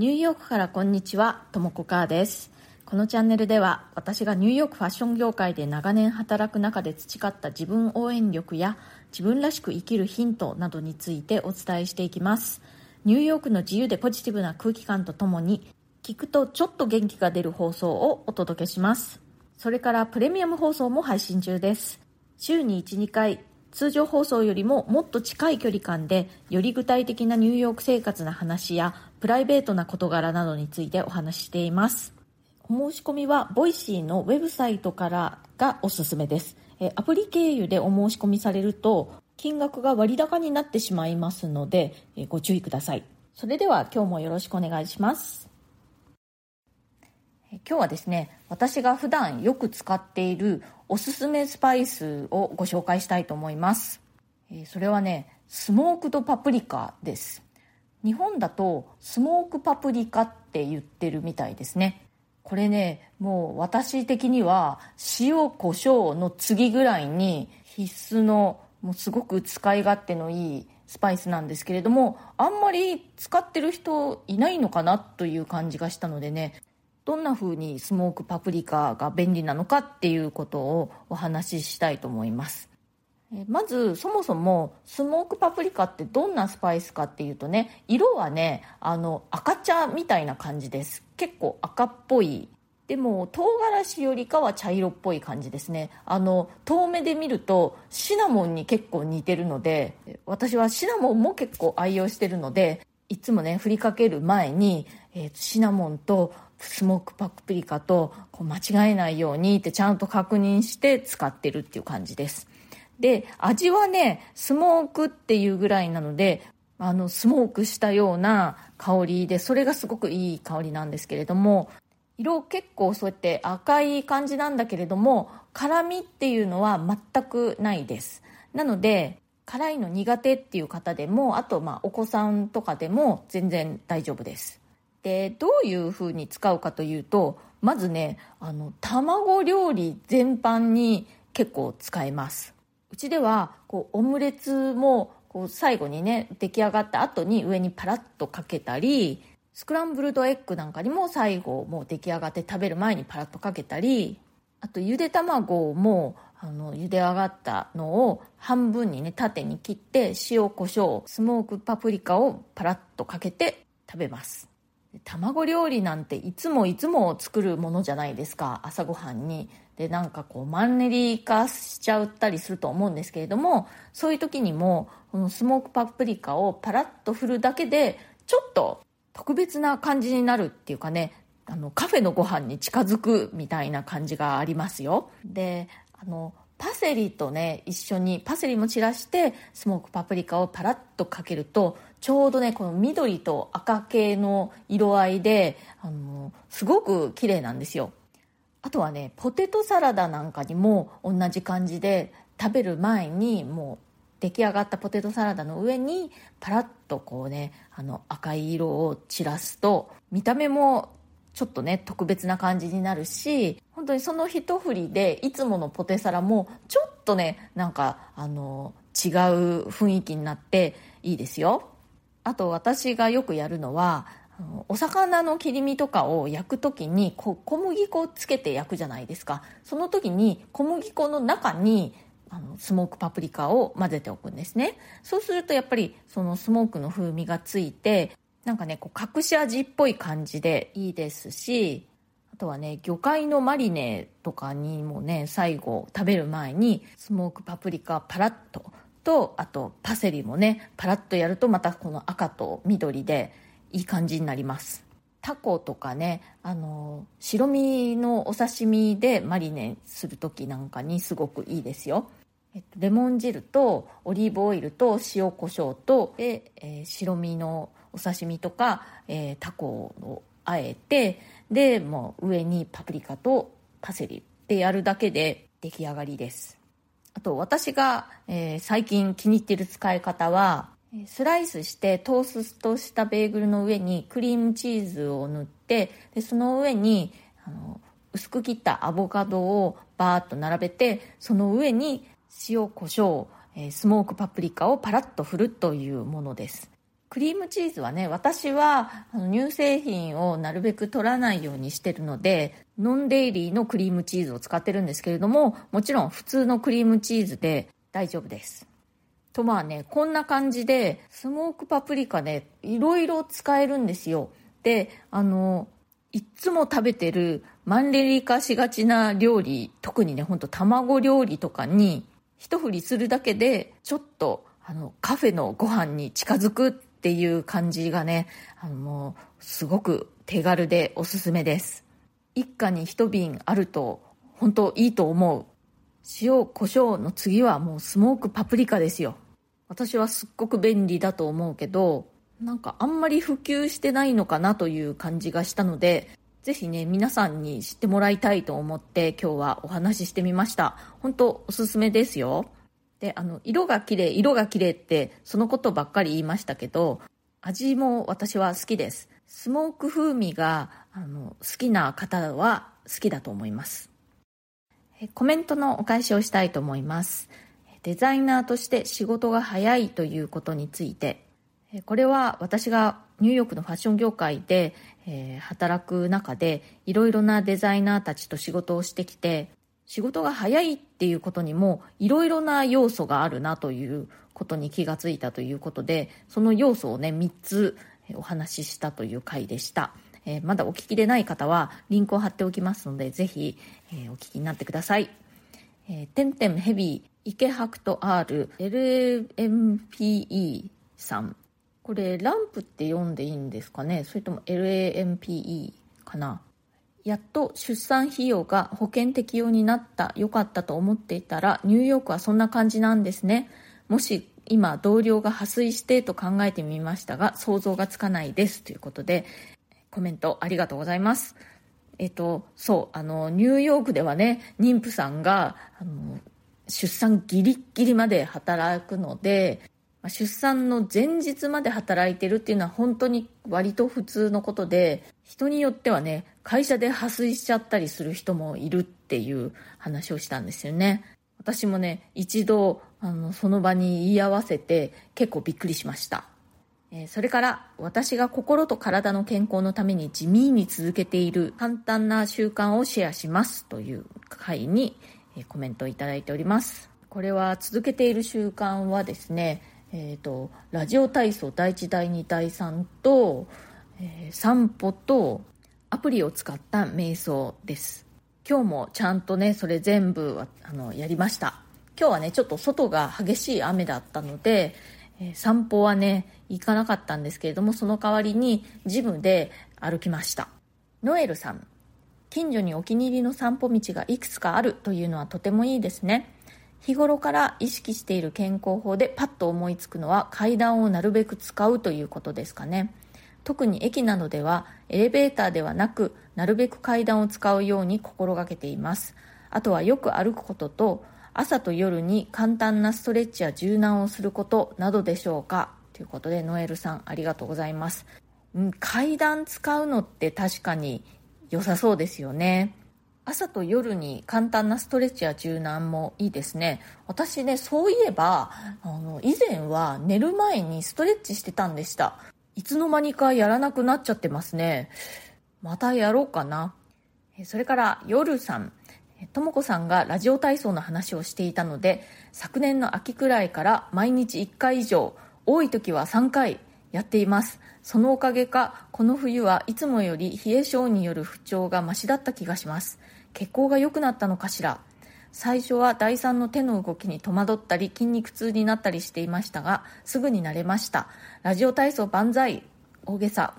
ニューヨークからこんにちは、ともこかーです。このチャンネルでは私がニューヨークファッション業界で長年働く中で培った自分応援力や自分らしく生きるヒントなどについてお伝えしていきます。ニューヨークの自由でポジティブな空気感とともに聞くとちょっと元気が出る放送をお届けします。それからプレミアム放送も配信中です。週に1、2回通常放送よりももっと近い距離感でより具体的なニューヨーク生活の話やプライベートな事柄などについてお話ししています。お申し込みはボイシーのウェブサイトからがおすすめです。アプリ経由でお申し込みされると金額が割高になってしまいますのでご注意ください。それでは今日もよろしくお願いします。今日はですね私が普段よく使っているおすすめスパイスをご紹介したいと思います。それはねスモークドパプリカです。日本だとスモークパプリカって言ってるみたいですね。これねもう私的には塩コショウの次ぐらいに必須のもうすごく使い勝手のいいスパイスなんですけれどもあんまり使ってる人いないのかなという感じがしたのでねどんな風にスモークパプリカが便利なのかっていうことをお話ししたいと思います。まずそもそもスモークパプリカってどんなスパイスかっていうとね色はねあの赤茶みたいな感じです。結構赤っぽい。でも唐辛子よりかは茶色っぽい感じですね。あの遠目で見るとシナモンに結構似てるので私はシナモンも結構愛用してるのでいつもね振りかける前に、えーシナモンとスモークパプリカとこう間違えないようにってちゃんと確認して使ってるっていう感じです。で味はねスモークっていうぐらいなのであのスモークしたような香りでそれがすごくいい香りなんですけれども色結構そうやって赤い感じなんだけれども辛みっていうのは全くないです。なので辛いの苦手っていう方でもあとまあお子さんとかでも全然大丈夫です。でどういうふうに使うかというとまずねあの卵料理全般に結構使えます。うちではこうオムレツもこう最後にね出来上がった後に上にパラッとかけたりスクランブルドエッグなんかにも最後もう出来上がって食べる前にパラッとかけたりあとゆで卵もあの茹で上がったのを半分にね縦に切って塩コショウスモークパプリカをパラッとかけて食べます。卵料理なんていつもいつも作るものじゃないですか朝ごはんに。でなんかこうマンネリ化しちゃったりすると思うんですけれどもそういう時にもこのスモークパプリカをパラッと振るだけでちょっと特別な感じになるっていうかねあのカフェのご飯に近づくみたいな感じがありますよ。であのパセリとね一緒にパセリも散らしてスモークパプリカをパラッとかけるとちょうどねこの緑と赤系の色合いであのすごく綺麗なんですよ。あとはねポテトサラダなんかにも同じ感じで食べる前にもう出来上がったポテトサラダの上にパラッとこうねあの赤い色を散らすと見た目もちょっとね特別な感じになるし本当にその一振りでいつものポテサラもちょっとねなんかあの違う雰囲気になっていいですよ。あと私がよくやるのはお魚の切り身とかを焼く時に小麦粉をつけて焼くじゃないですか。その時に小麦粉の中にあのスモークパプリカを混ぜておくんですね。そうするとやっぱりそのスモークの風味がついてなんかねこう隠し味っぽい感じでいいですしとはね魚介のマリネとかにもね最後食べる前にスモークパプリカパラッととあとパセリもねパラッとやるとまたこの赤と緑でいい感じになります。タコとかねあの白身のお刺身でマリネする時なんかにすごくいいですよ。えっと、レモン汁とオリーブオイルと塩コショウとで、えー白身のお刺身とか、えータコをあえてでもう上にパプリカとパセリでやるだけで出来上がりです。あと私が、えー最近気に入ってる使い方はスライスしてトーストしたベーグルの上にクリームチーズを塗ってでその上にあの薄く切ったアボカドをバーッと並べてその上に塩コショウ、スモークパプリカをパラッと振るというものです。クリームチーズはね私は乳製品をなるべく取らないようにしてるのでノンデイリーのクリームチーズを使ってるんですけれどももちろん普通のクリームチーズで大丈夫です。とまあねこんな感じでスモークパプリカねいろいろ使えるんですよ。であのいつも食べてるマンネリ化しがちな料理特にねほんと卵料理とかに一振りするだけでちょっとあのカフェのご飯に近づくっていう感じがね、あのもうすごく手軽でおすすめです。一家に一瓶あると本当いいと思う。塩、胡椒の次はもうスモークパプリカですよ。私はすっごく便利だと思うけど、なんかあんまり普及してないのかなという感じがしたので、ぜひね、皆さんに知ってもらいたいと思って今日はお話ししてみました。本当おすすめですよ。であの色が綺麗色が綺麗ってそのことばっかり言いましたけど味も私は好きです。スモーク風味があの好きな方は好きだと思います。コメントのお返しをしたいと思います。デザイナーとして仕事が早いということについて。これは私がニューヨークのファッション業界で、え働く中でいろいろなデザイナーたちと仕事をしてきて仕事が早いっていうことにもいろいろな要素があるなということに気がついたということでその要素をね3つお話ししたという回でした、えー、まだお聞きでない方はリンクを貼っておきますのでぜひ、えー、お聞きになってください、えー、てんてんヘビー池白と R LMPE さん。これランプって読んでいいんですかね？それとも LAMPE かな？やっと出産費用が保険適用になったよかったと思っていたらニューヨークはそんな感じなんですね。もし今同僚が破水してと考えてみましたが想像がつかないです。ということでコメントありがとうございます。えっとそうあのニューヨークではね妊婦さんがあの出産ギリギリまで働くので出産の前日まで働いてるっていうのは本当に割と普通のことで人によってはね会社で破水しちゃったりする人もいるっていう話をしたんですよね。私もね一度あのその場に言い合わせて結構びっくりしました。それから私が心と体の健康のために地味に続けている簡単な習慣をシェアしますという回にコメントをいただいております。これは続けている習慣はですねえーと、ラジオ体操第1第2第3と、えー、散歩とアプリを使った瞑想です。今日もちゃんとねそれ全部あのやりました。今日はねちょっと外が激しい雨だったので、えー、散歩はね行かなかったんですけれどもその代わりにジムで歩きました。ノエルさん近所にお気に入りの散歩道がいくつかあるというのはとてもいいですね。日頃から意識している健康法でパッと思いつくのは階段をなるべく使うということですかね。特に駅などではエレベーターではなくなるべく階段を使うように心がけています。あとはよく歩くことと朝と夜に簡単なストレッチや柔軟をすることなどでしょうか。ということでノエルさんありがとうございます、うん、階段使うのって確かに良さそうですよね。朝と夜に簡単なストレッチや柔軟もいいですね。私ねそういえばあの以前は寝る前にストレッチしてたんでした。いつの間にかやらなくなっちゃってますね。またやろうかな。それから夜さん。とも子さんがラジオ体操の話をしていたので昨年の秋くらいから毎日1回以上多い時は3回やっています。そのおかげかこの冬はいつもより冷え性による不調がマシだった気がします。血行が良くなったのかしら。最初は第3の手の動きに戸惑ったり筋肉痛になったりしていましたがすぐに慣れました。ラジオ体操万歳。大げさ、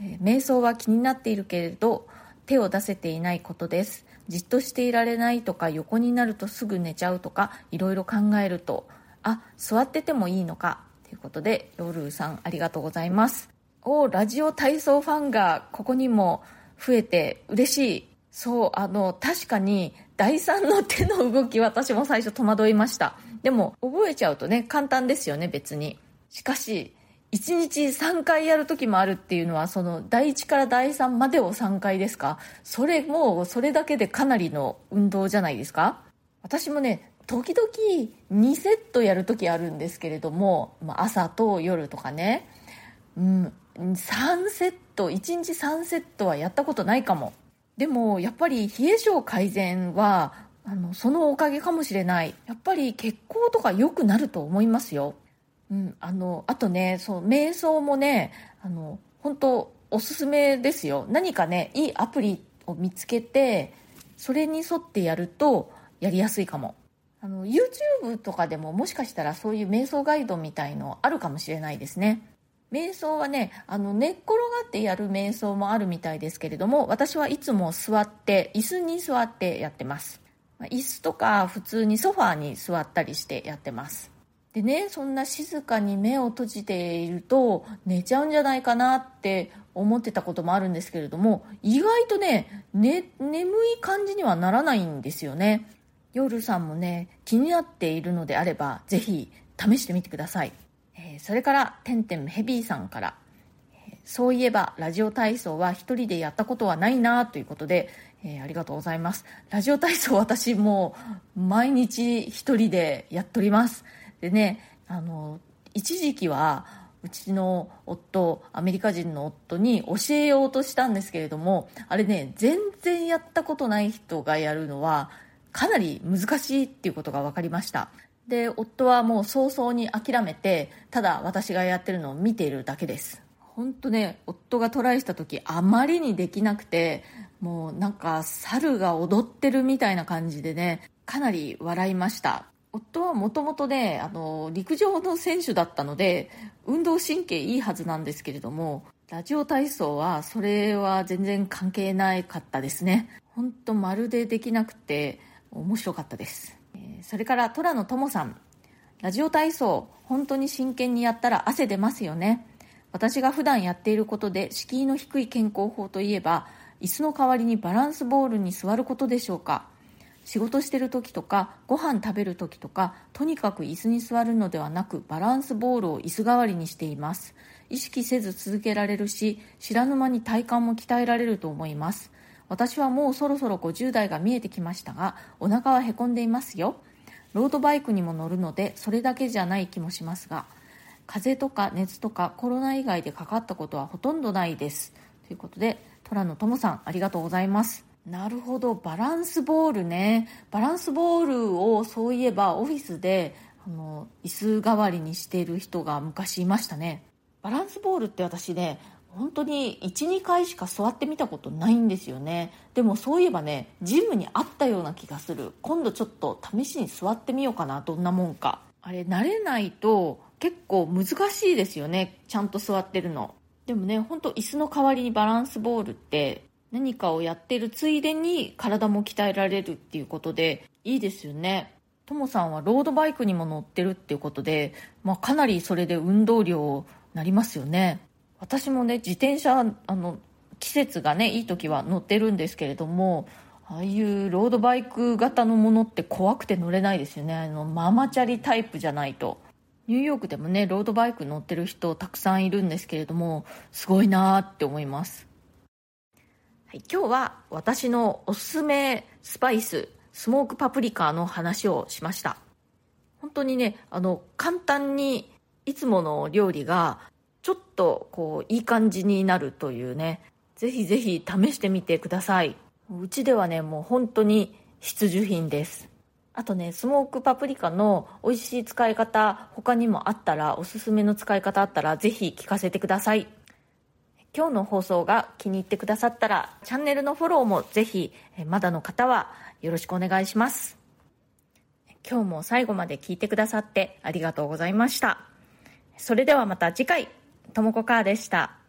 えー、瞑想は気になっているけれど手を出せていないことです。じっとしていられないとか横になるとすぐ寝ちゃうとかいろいろ考えるとあ座っててもいいのかということで夜さんありがとうございます。おラジオ体操ファンがここにも増えて嬉しい。そうあの確かに第3の手の動き私も最初戸惑いました。でも覚えちゃうとね簡単ですよね別に。しかし1日3回やる時もあるっていうのはその第1から第3までを3回ですか？それもそれだけでかなりの運動じゃないですか？私もね時々2セットやる時あるんですけれども朝と夜とかね。うん3セット1日3セットはやったことないかも。でもやっぱり冷え性改善はあのそのおかげかもしれない。やっぱり血行とか良くなると思いますよ、うん、あのあとねそう瞑想もねあの本当おすすめですよ。何かねいいアプリを見つけてそれに沿ってやるとやりやすいかも。あの YouTube とかでももしかしたらそういう瞑想ガイドみたいのあるかもしれないですね。瞑想はねあの寝っ転がってやる瞑想もあるみたいですけれども私はいつも座って椅子に座ってやってます。椅子とか普通にソファーに座ったりしてやってます。でねそんな静かに目を閉じていると寝ちゃうんじゃないかなって思ってたこともあるんですけれども意外とねね眠い感じにはならないんですよね。夜さんもね気になっているのであればぜひ試してみてください、それからてんてんヘビーさんからそういえばラジオ体操は一人でやったことはないなということで、えー、ありがとうございます。ラジオ体操私もう毎日一人でやっております。でねあの一時期はうちの夫アメリカ人の夫に教えようとしたんですけれどもあれね全然やったことない人がやるのはかなり難しいっていうことが分かりました。で夫はもう早々に諦めてただ私がやってるのを見ているだけです。本当ね夫がトライした時あまりにできなくてもうなんか猿が踊ってるみたいな感じでねかなり笑いました。夫はもともとねあの陸上の選手だったので運動神経いいはずなんですけれどもラジオ体操はそれは全然関係なかったですね。本当まるでできなくて面白かったです、それから虎野友さん。ラジオ体操本当に真剣にやったら汗出ますよね。私が普段やっていることで敷居の低い健康法といえば椅子の代わりにバランスボールに座ることでしょうか。仕事してる時とかご飯食べる時とかとにかく椅子に座るのではなくバランスボールを椅子代わりにしています。意識せず続けられるし知らぬ間に体幹も鍛えられると思います。私はもうそろそろ50代が見えてきましたがお腹はへこんでいますよ。ロードバイクにも乗るのでそれだけじゃない気もしますが風邪とか熱とかコロナ以外でかかったことはほとんどないです。ということで虎野友さんありがとうございます。なるほど。バランスボールね。バランスボールをそういえばオフィスであの椅子代わりにしている人が昔いましたね。バランスボールって私ね本当に12回しか座ってみたことないんですよね。でもそういえばねジムにあったような気がする。今度ちょっと試しに座ってみようかなどんなもんか。あれ慣れないと結構難しいですよねちゃんと座ってるの。でもね本当椅子の代わりにバランスボールって何かをやってるついでに体も鍛えられるっていうことでいいですよね。ともさんはロードバイクにも乗ってるっていうことで、まあ、かなりそれで運動量なりますよね。私もね自転車あの季節がねいい時は乗ってるんですけれどもああいうロードバイク型のものって怖くて乗れないですよね。あのママチャリタイプじゃないと。ニューヨークでもねロードバイク乗ってる人たくさんいるんですけれどもすごいなって思います。はい、今日は私のおすすめスパイススモークパプリカの話をしました。本当にねあの簡単にいつもの料理がちょっとこういい感じになるというね。ぜひぜひ試してみてください。うちではねもう本当に必需品です。あとねスモークパプリカの美味しい使い方他にもあったらおすすめの使い方あったらぜひ聞かせてください。今日の放送が気に入ってくださったらチャンネルのフォローもぜひまだの方はよろしくお願いします。今日も最後まで聞いてくださってありがとうございました。それではまた次回。ともこかーでした。